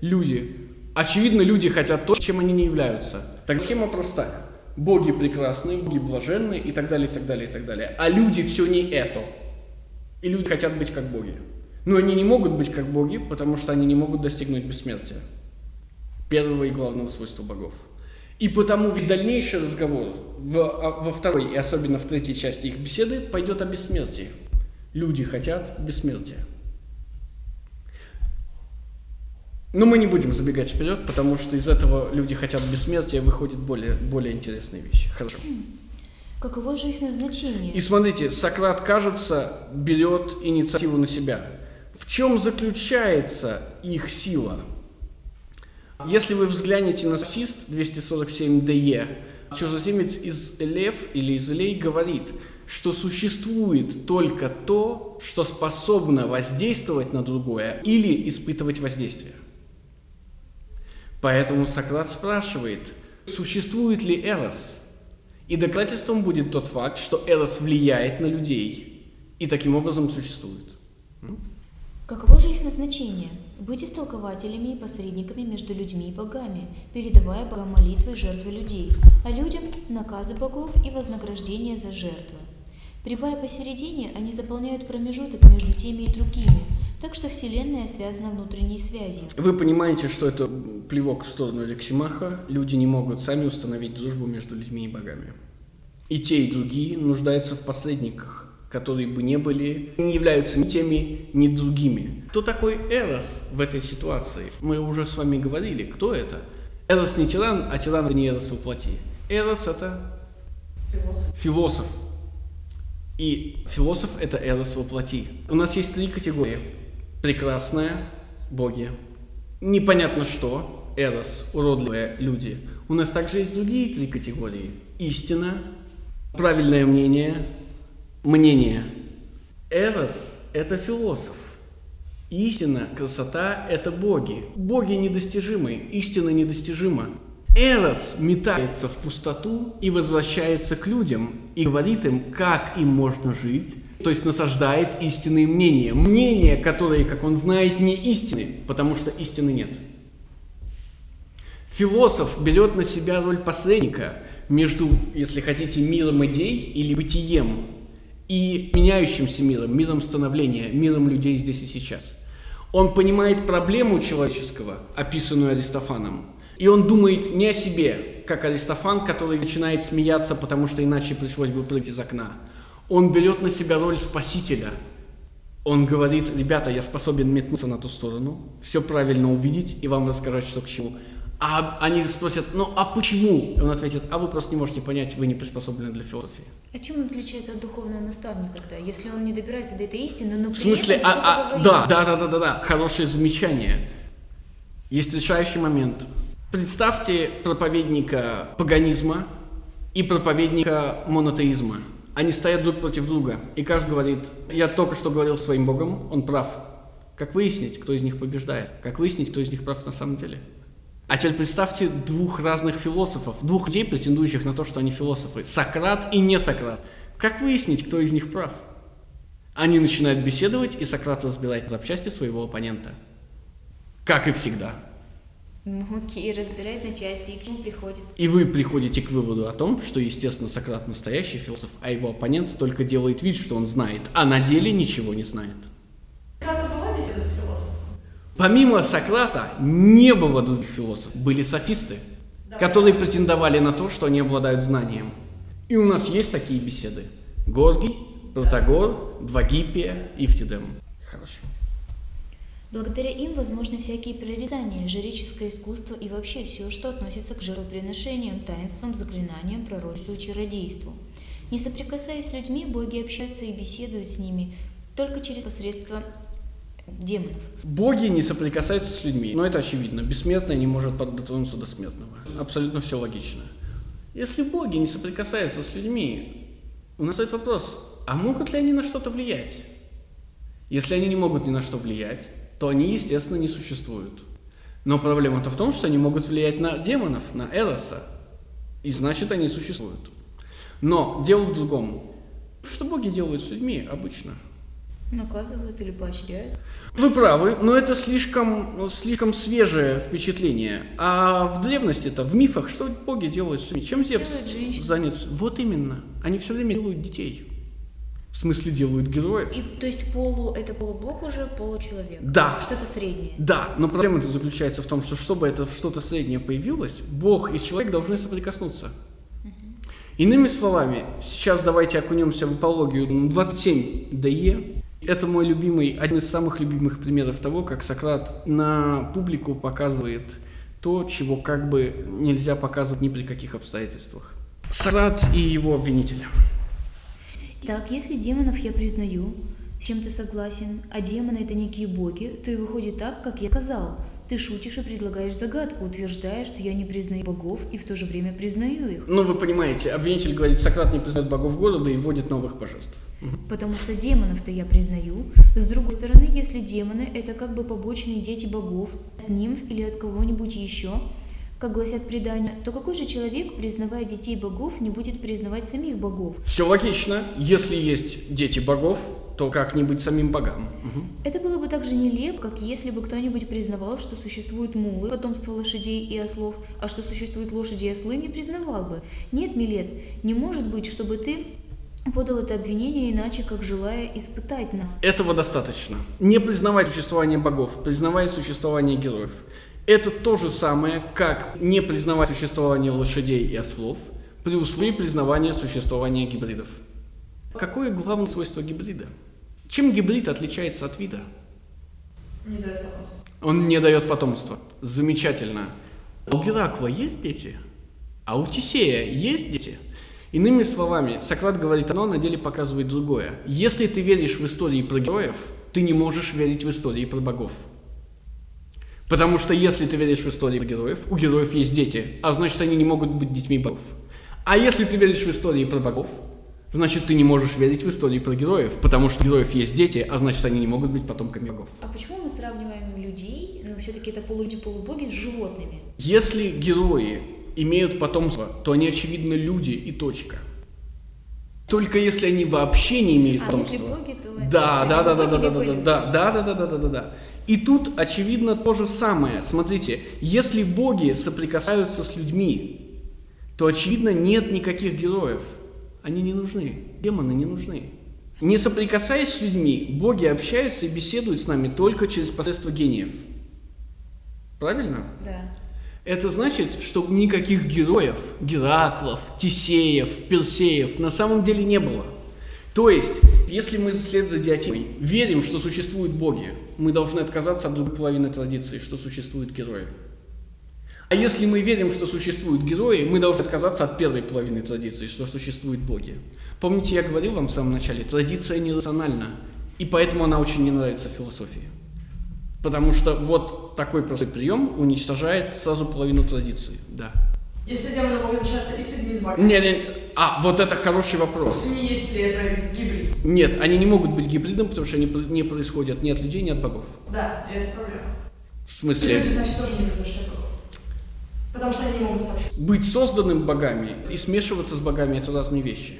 Люди. Очевидно, люди хотят то, чем они не являются. Так схема простая боги прекрасны, боги блаженны и так далее, и так далее, и так далее. А люди все не это. И люди хотят быть как боги. Но они не могут быть как боги, потому что они не могут достигнуть бессмертия. Первого и главного свойства богов. И потому весь дальнейший разговор в, а, во второй и особенно в третьей части их беседы пойдет о бессмертии. Люди хотят бессмертия. Но мы не будем забегать вперед, потому что из этого люди хотят бессмертия, выходят более, более интересные вещи. Хорошо. Каково же их назначение? И смотрите, Сократ, кажется, берет инициативу на себя. В чем заключается их сила? Если вы взглянете на софист 247 ДЕ, чужеземец из Элев или из Элей говорит, что существует только то, что способно воздействовать на другое или испытывать воздействие. Поэтому Сократ спрашивает, существует ли Эрос? И доказательством будет тот факт, что Эрос влияет на людей и таким образом существует. Каково же их назначение? Быть истолкователями и посредниками между людьми и богами, передавая богам молитвы и жертвы людей, а людям – наказы богов и вознаграждение за жертвы. Прибывая посередине, они заполняют промежуток между теми и другими, так что Вселенная связана внутренней связью. Вы понимаете, что это плевок в сторону Лексимаха. Люди не могут сами установить дружбу между людьми и богами. И те, и другие нуждаются в посредниках, которые бы не были, не являются ни теми, ни другими. Кто такой Эрос в этой ситуации? Мы уже с вами говорили, кто это? Эрос не тиран, а тиран это не Эрос воплоти. Эрос это Философ. философ. И философ – это Эрос воплоти. У нас есть три категории. Прекрасная – боги. Непонятно что – Эрос, уродливые люди. У нас также есть другие три категории. Истина, правильное мнение, мнение. Эрос – это философ. Истина, красота – это боги. Боги недостижимы, истина недостижима. Эрос метается в пустоту и возвращается к людям и говорит им, как им можно жить, то есть насаждает истинные мнения. Мнения, которые, как он знает, не истины, потому что истины нет. Философ берет на себя роль посредника между, если хотите, миром идей или бытием и меняющимся миром, миром становления, миром людей здесь и сейчас. Он понимает проблему человеческого, описанную Аристофаном, и он думает не о себе, как Аристофан, который начинает смеяться, потому что иначе пришлось бы прыгать из окна. Он берет на себя роль спасителя. Он говорит, ребята, я способен метнуться на ту сторону, все правильно увидеть и вам рассказать, что к чему. А они спросят, ну а почему? И он ответит, а вы просто не можете понять, вы не приспособлены для философии. А чем он отличается от духовного наставника тогда, если он не добирается до этой истины, но В смысле, а, а, да, да, да, да, да, да, хорошее замечание. Есть решающий момент. Представьте проповедника паганизма и проповедника монотеизма. Они стоят друг против друга, и каждый говорит, я только что говорил своим Богом, он прав. Как выяснить, кто из них побеждает? Как выяснить, кто из них прав на самом деле? А теперь представьте двух разных философов, двух людей, претендующих на то, что они философы. Сократ и не Сократ. Как выяснить, кто из них прав? Они начинают беседовать, и Сократ разбирает запчасти своего оппонента. Как и всегда. Ну окей, разбирает на части, и к чему приходит. И вы приходите к выводу о том, что, естественно, Сократ настоящий философ, а его оппонент только делает вид, что он знает, а на деле ничего не знает. Была беседа с философом? Помимо Сократа не было других философов. Были софисты, которые претендовали на то, что они обладают знанием. И у нас есть такие беседы. Горгий, Протагор, Двагиппия, Ифтидем. Хорошо. Благодаря им возможны всякие прорицания, жреческое искусство и вообще все, что относится к жертвоприношениям, таинствам, заклинаниям, пророчеству и чародейству. Не соприкасаясь с людьми, боги общаются и беседуют с ними только через посредство демонов. Боги не соприкасаются с людьми. Но это очевидно. Бессмертный не может под- дотронуться до смертного. Абсолютно все логично. Если боги не соприкасаются с людьми, у нас стоит вопрос, а могут ли они на что-то влиять? Если они не могут ни на что влиять, то они, естественно, не существуют. Но проблема-то в том, что они могут влиять на демонов, на Эроса, и значит, они существуют. Но дело в другом. Что боги делают с людьми обычно? Наказывают или поощряют. Вы правы, но это слишком, слишком свежее впечатление. А в древности-то, в мифах, что боги делают с людьми? Чем Зевс занят? Вот именно. Они все время делают детей. В смысле делают героев. И, то есть полу это полубог уже, получеловек. Да. Что-то среднее. Да, но проблема-то заключается в том, что чтобы это что-то среднее появилось, Бог и человек должны соприкоснуться. Иными словами, сейчас давайте окунемся в апологию 27 ДЕ. Это мой любимый, один из самых любимых примеров того, как Сократ на публику показывает то, чего как бы нельзя показывать ни при каких обстоятельствах. Сократ и его обвинитель. Так, если демонов я признаю, с чем ты согласен, а демоны это некие боги, то и выходит так, как я сказал. Ты шутишь и предлагаешь загадку, утверждая, что я не признаю богов и в то же время признаю их. Ну, вы понимаете, обвинитель говорит, Сократ не признает богов города и вводит новых божеств. Потому что демонов-то я признаю. С другой стороны, если демоны это как бы побочные дети богов, от нимф или от кого-нибудь еще, как гласят предания, то какой же человек, признавая детей богов, не будет признавать самих богов? Все логично. Если есть дети богов, то как не быть самим богам? Мгм. Это было бы так же нелепо, как если бы кто-нибудь признавал, что существуют мулы, потомство лошадей и ослов, а что существуют лошади и ослы, не признавал бы. Нет, Милет, не может быть, чтобы ты подал это обвинение иначе, как желая испытать нас. Этого достаточно. Не признавать существование богов, признавать существование героев. Это то же самое, как не признавать существование лошадей и ослов при условии признавания существования гибридов. Какое главное свойство гибрида? Чем гибрид отличается от вида? Не дает потомства. Он не дает потомства. Замечательно. У Геракла есть дети? А у Тисея есть дети? Иными словами, Сократ говорит одно, на деле показывает другое. Если ты веришь в истории про героев, ты не можешь верить в истории про богов. Потому что если ты веришь в истории про героев, у героев есть дети, а значит они не могут быть детьми богов. А если ты веришь в истории про богов, значит ты не можешь верить в истории про героев, потому что у героев есть дети, а значит они не могут быть потомками богов. А почему мы сравниваем людей, ну все-таки это полулюди-полубоги, с животными? Если герои имеют потомство, то они, очевидно, люди и точка. Только если они вообще не имеют А, потомства. если боги, то Да, да, да, да, да, да, да, люди. да, да, да, да, да, да, да. И тут, очевидно, то же самое. Смотрите, если боги соприкасаются с людьми, то, очевидно, нет никаких героев. Они не нужны. Демоны не нужны. Не соприкасаясь с людьми, боги общаются и беседуют с нами только через посредство гениев. Правильно? Да. Это значит, что никаких героев, Гераклов, Тисеев, Персеев на самом деле не было. То есть, если мы вслед за Диатимой верим, что существуют боги, мы должны отказаться от другой половины традиции, что существуют герои. А если мы верим, что существуют герои, мы должны отказаться от первой половины традиции, что существуют боги. Помните, я говорил вам в самом начале, традиция нерациональна, и поэтому она очень не нравится философии. Потому что вот такой простой прием уничтожает сразу половину традиции. Да. Если демоны могут общаться и с богами, Не, не, а, вот это хороший вопрос. не есть ли это гибрид? Нет, они не могут быть гибридом, потому что они не происходят ни от людей, ни от богов. Да, и это проблема. В И смысле, люди, значит, тоже не произошли от богов. Потому что они не могут сообщить. быть созданным богами и смешиваться с богами – это разные вещи.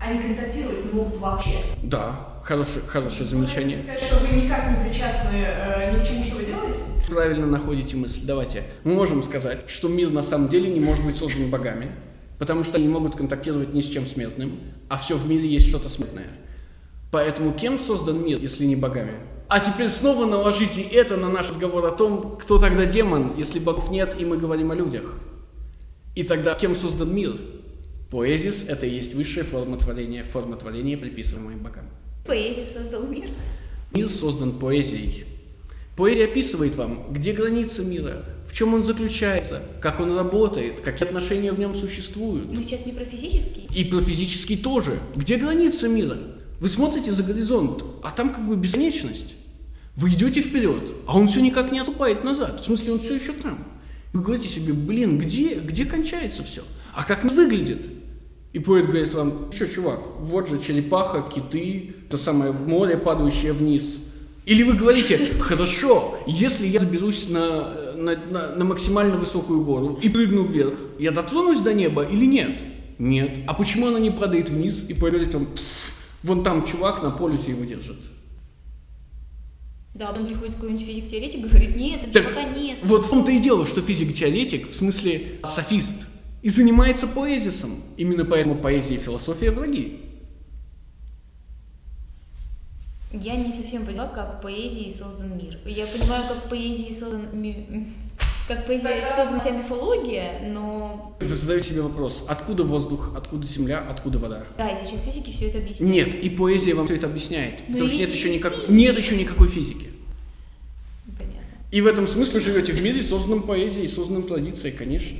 Они контактируют не могут вообще. Да, хорошее, хорошее Вы замечание. хотите сказать, что вы никак не причастны э, ни к чему, что вы делаете? Правильно находите мысль. Давайте. Мы можем сказать, что мир на самом деле не может быть создан богами, потому что они не могут контактировать ни с чем смертным, а все в мире есть что-то смертное. Поэтому кем создан мир, если не богами? А теперь снова наложите это на наш разговор о том, кто тогда демон, если богов нет, и мы говорим о людях. И тогда кем создан мир? Поэзис – это и есть высшая форма творения, форма творения, приписываемая богам. Поэзия создал мир. Мир создан поэзией. Поэзия описывает вам, где граница мира, в чем он заключается, как он работает, какие отношения в нем существуют. Мы сейчас не про физический. И про физический тоже. Где граница мира? Вы смотрите за горизонт, а там как бы бесконечность. Вы идете вперед, а он все никак не отступает назад. В смысле, он все еще там. Вы говорите себе, блин, где, где кончается все? А как он выглядит? И поэт говорит вам, что, чувак, вот же черепаха, киты, то самое море, падающее вниз. Или вы говорите, хорошо, если я заберусь на, на, на- на максимально высокую гору и прыгну вверх, я дотронусь до неба или нет? Нет. А почему она не падает вниз? И говорит вам, «Пф, вон там чувак на полюсе его держит. Да, потом приходит какой-нибудь физик-теоретик и говорит, нет, это Так пока нет. Вот в том-то и дело, что физик-теоретик, в смысле софист, и занимается поэзисом. Именно поэтому поэзия и философия враги. Я не совсем поняла, как поэзией создан мир. Я понимаю, как поэзией создан ми- как поэзией создана вся мифология, но Вы задаете себе вопрос, откуда воздух, откуда земля, откуда вода? да, и сейчас физики все это объясняют. Нет, и поэзия вам все это объясняет. Ну потому что нет еще, никак... физики. нет еще никакой физики. Понятно. И в этом смысле вы живете в мире, созданном поэзией, созданном традицией, конечно.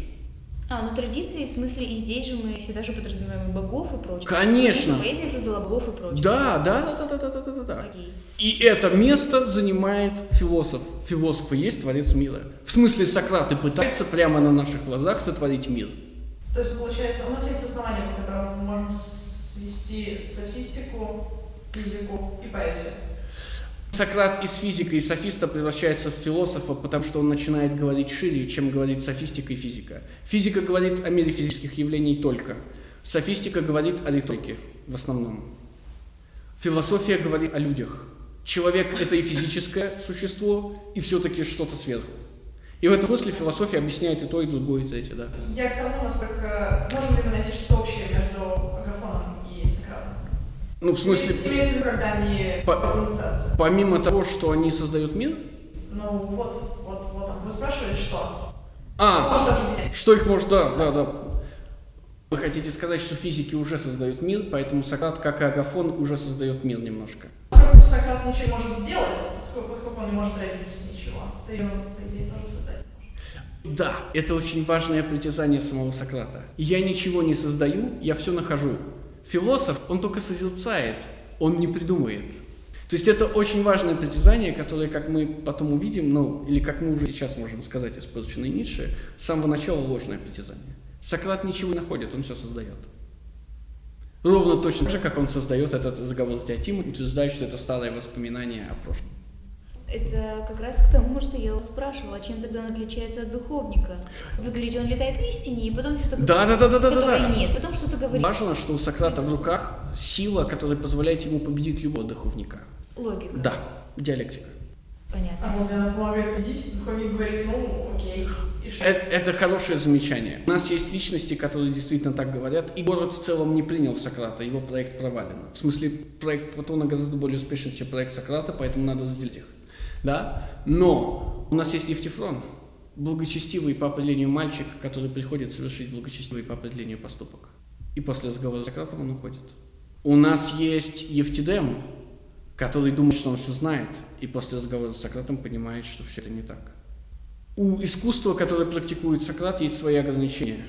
А, ну традиции, в смысле, и здесь же мы всегда же подразумеваем богов и прочее. Конечно. Поэзия создала богов и прочее. Да, да, да, да, да, да, да, да. да. Окей. И это место занимает философ. Философ и есть творец мира. В смысле, Сократ и пытается прямо на наших глазах сотворить мир. То есть, получается, у нас есть основания, по которым мы можем свести софистику, физику и поэзию. Сократ из физика и софиста превращается в философа, потому что он начинает говорить шире, чем говорит софистика и физика. Физика говорит о мире физических явлений только. Софистика говорит о риторике в основном. Философия говорит о людях. Человек – это и физическое существо, и все-таки что-то сверху. И в этом смысле философия объясняет и то, и другое, и третье, да. Я к тому, насколько можем ли мы найти что-то общее между? Ну, в смысле, Имеется когда они По- помимо того, что они создают мир, Ну вот, вот, вот. Вы спрашивали, что? а, объединять? что их может, да, да, да. Вы хотите сказать, что физики уже создают мир, поэтому Сократ, как и Агафон, уже создает мир немножко. Поскольку Сократ ничего может сделать, поскольку, поскольку он не может родить ничего, то он, по идее, тоже создать может. Да, это очень важное притязание самого Сократа. Я ничего не создаю, я все нахожу. Философ, он только созерцает, он не придумывает. То есть это очень важное притязание, которое, как мы потом увидим, ну, или как мы уже сейчас можем сказать, испорченный Ницше, с самого начала ложное притязание. Сократ ничего не находит, он все создает. Ровно точно так же, как он создает этот заговор с Диатимом, утверждая, что это старое воспоминание о прошлом. Это как раз к тому, что я спрашивала, чем тогда он отличается от духовника. Вы говорите, он летает в истине, и потом что-то Да, да, да, да, да, да, которой да. нет, потом что-то говорит. Важно, что у Сократа в руках сила, которая позволяет ему победить любого духовника. Логика. Да, диалектика. Понятно. А она помогает видеть, духовник говорит, ну, окей? Это, это хорошее замечание. У нас есть личности, которые действительно так говорят, и город в целом не принял Сократа, его проект провален. В смысле, проект Платона гораздо более успешен, чем проект Сократа, поэтому надо разделить их. Да? Но у нас есть Евтифрон, благочестивый по определению мальчик, который приходит совершить благочестивый по определению поступок. И после разговора с Сократом он уходит. У нас есть Евтидем, который думает, что он все знает, и после разговора с Сократом понимает, что все это не так. У искусства, которое практикует Сократ, есть свои ограничения.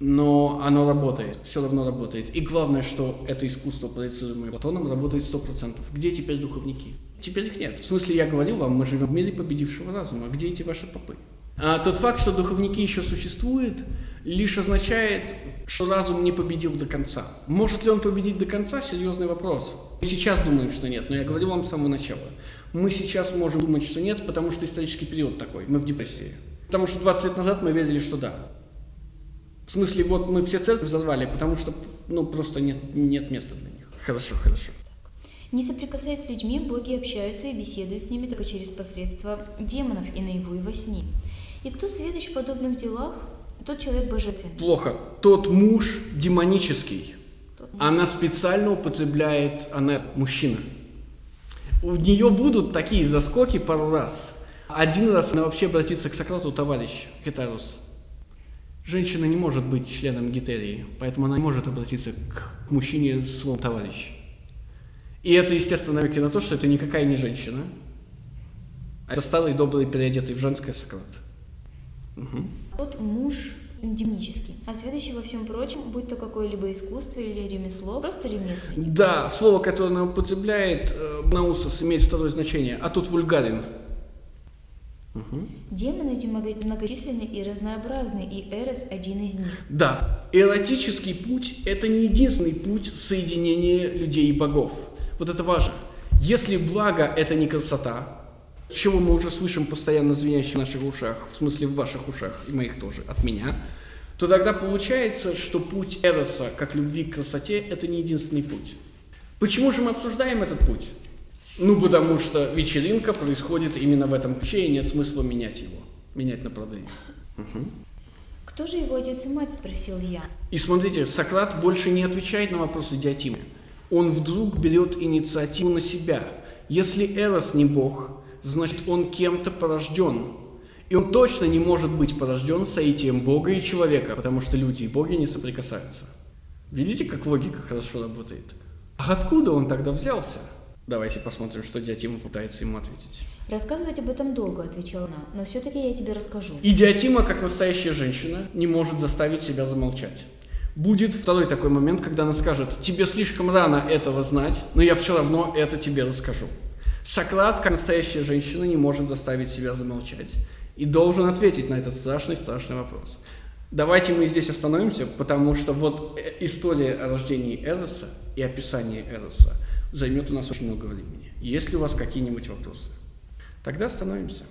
Но оно работает, все равно работает. И главное, что это искусство, проецируемое Платоном, работает 100%. Где теперь духовники? Теперь их нет. В смысле, я говорил вам, мы живем в мире победившего разума. Где эти ваши попы? А тот факт, что духовники еще существуют, лишь означает, что разум не победил до конца. Может ли он победить до конца? Серьезный вопрос. Мы сейчас думаем, что нет, но я говорил вам с самого начала. Мы сейчас можем думать, что нет, потому что исторический период такой. Мы в депрессии. Потому что 20 лет назад мы верили, что да. В смысле, вот мы все церкви взорвали, потому что, ну, просто нет, нет места для них. Хорошо, хорошо. Не соприкасаясь с людьми, боги общаются и беседуют с ними только через посредство демонов и наяву и во сне. И кто сведущ в подобных делах, тот человек божественный. Плохо. Тот муж демонический. Тот Она специально употребляет, она мужчина. У нее будут такие заскоки пару раз. Один раз она вообще обратится к Сократу, товарищ Хитарус. Женщина не может быть членом гетерии, поэтому она не может обратиться к мужчине своему товарищ. И это, естественно, намеки на то, что это никакая не женщина, а это старый, добрый, переодетый в женское Сократ. Мгм. Тот муж демонический, а следующий во всем прочем, будь то какое-либо искусство или ремесло, просто ремесленник. Да, слово, которое она употребляет, э, наусос, имеет второе значение, а тут вульгарен. Мгм. Демоны эти много- многочисленны и разнообразны, и Эрос один из них. Да, эротический путь – это не единственный путь соединения людей и богов. Вот это важно. Если благо – это не красота, чего мы уже слышим постоянно звенящим в наших ушах, в смысле в ваших ушах, и моих тоже, от меня, то тогда получается, что путь Эроса, как любви к красоте, это не единственный путь. Почему же мы обсуждаем этот путь? Ну, потому что вечеринка происходит именно в этом ключе, и нет смысла менять его, менять направление. Мгм. Кто же его отец и мать, спросил я. И смотрите, Сократ больше не отвечает на вопросы Диатимы. Он вдруг берет инициативу на себя. Если Эрос не бог, значит он кем-то порожден. И он точно не может быть порожден соитием Бога и человека, потому что люди и боги не соприкасаются. Видите, как логика хорошо работает? А откуда он тогда взялся? Давайте посмотрим, что Диатима пытается ему ответить. Рассказывать об этом долго, отвечала она, но все-таки я тебе расскажу. Идиотима, как настоящая женщина, не может заставить себя замолчать. Будет второй такой момент, когда она скажет, тебе слишком рано этого знать, но я все равно это тебе расскажу. Сократ, как настоящая женщина, не может заставить себя замолчать и должен ответить на этот страшный-страшный вопрос. Давайте мы здесь остановимся, потому что вот э, история о рождении Эроса и описание Эроса займет у нас очень много времени. Есть ли у вас какие-нибудь вопросы? Тогда остановимся.